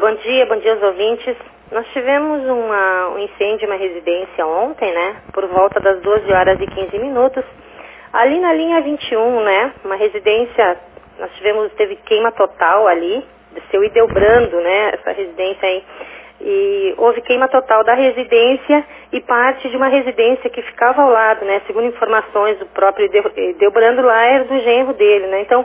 bom dia, bom dia aos ouvintes. Nós tivemos uma, um incêndio em uma residência ontem, né? Por volta das 12 horas e 15 minutos. Ali na linha 21, né? Uma residência, nós tivemos, teve queima total ali, seu Ideobrando, né? Essa residência aí. E houve queima total da residência e parte de uma residência que ficava ao lado, né? Segundo informações do próprio Ideobrando lá, era do genro dele, né? Então,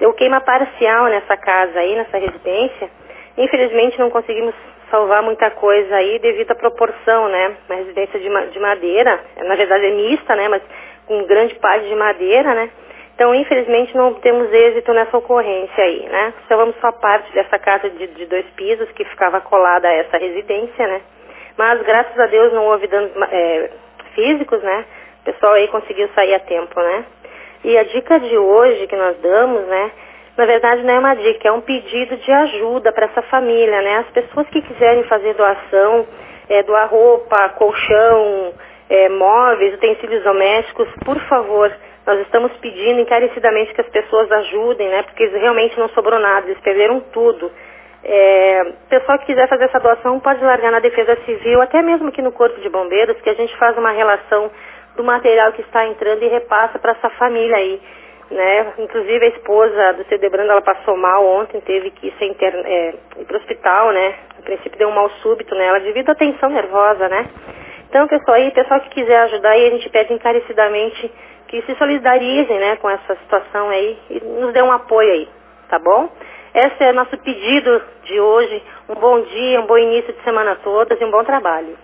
deu queima parcial nessa casa aí, nessa residência. Infelizmente não conseguimos salvar muita coisa aí devido à proporção, né? Uma residência de, de madeira, na verdade é mista, né? Mas com grande parte de madeira, né? Então, infelizmente, não temos êxito nessa ocorrência aí, né? Salvamos só parte dessa casa de, de, dois pisos que ficava colada a essa residência, né? Mas, graças a Deus, não houve danos é, físicos, né? O pessoal aí conseguiu sair a tempo, né? E a dica de hoje que nós damos, né? Na verdade, não é uma dica, é um pedido de ajuda para essa família, né? As pessoas que quiserem fazer doação, é, doar roupa, colchão, é, móveis, utensílios domésticos, por favor, nós estamos pedindo encarecidamente que as pessoas ajudem, né? Porque realmente não sobrou nada, eles perderam tudo. É, pessoal que quiser fazer essa doação pode largar na Defesa Civil, até mesmo aqui no Corpo de Bombeiros, que a gente faz uma relação do material que está entrando e repassa para essa família aí. Né? Inclusive a esposa do Cedebrando, ela passou mal ontem, teve que ser interna, é, ir para o hospital, né? A princípio deu um mal súbito nela devido à tensão nervosa, né? Então, pessoal aí, pessoal que quiser ajudar aí, a gente pede encarecidamente que se solidarizem, né, com essa situação aí e nos dê um apoio aí, tá bom? Esse é o nosso pedido de hoje. Um bom dia, um bom início de semana a todas e um bom trabalho.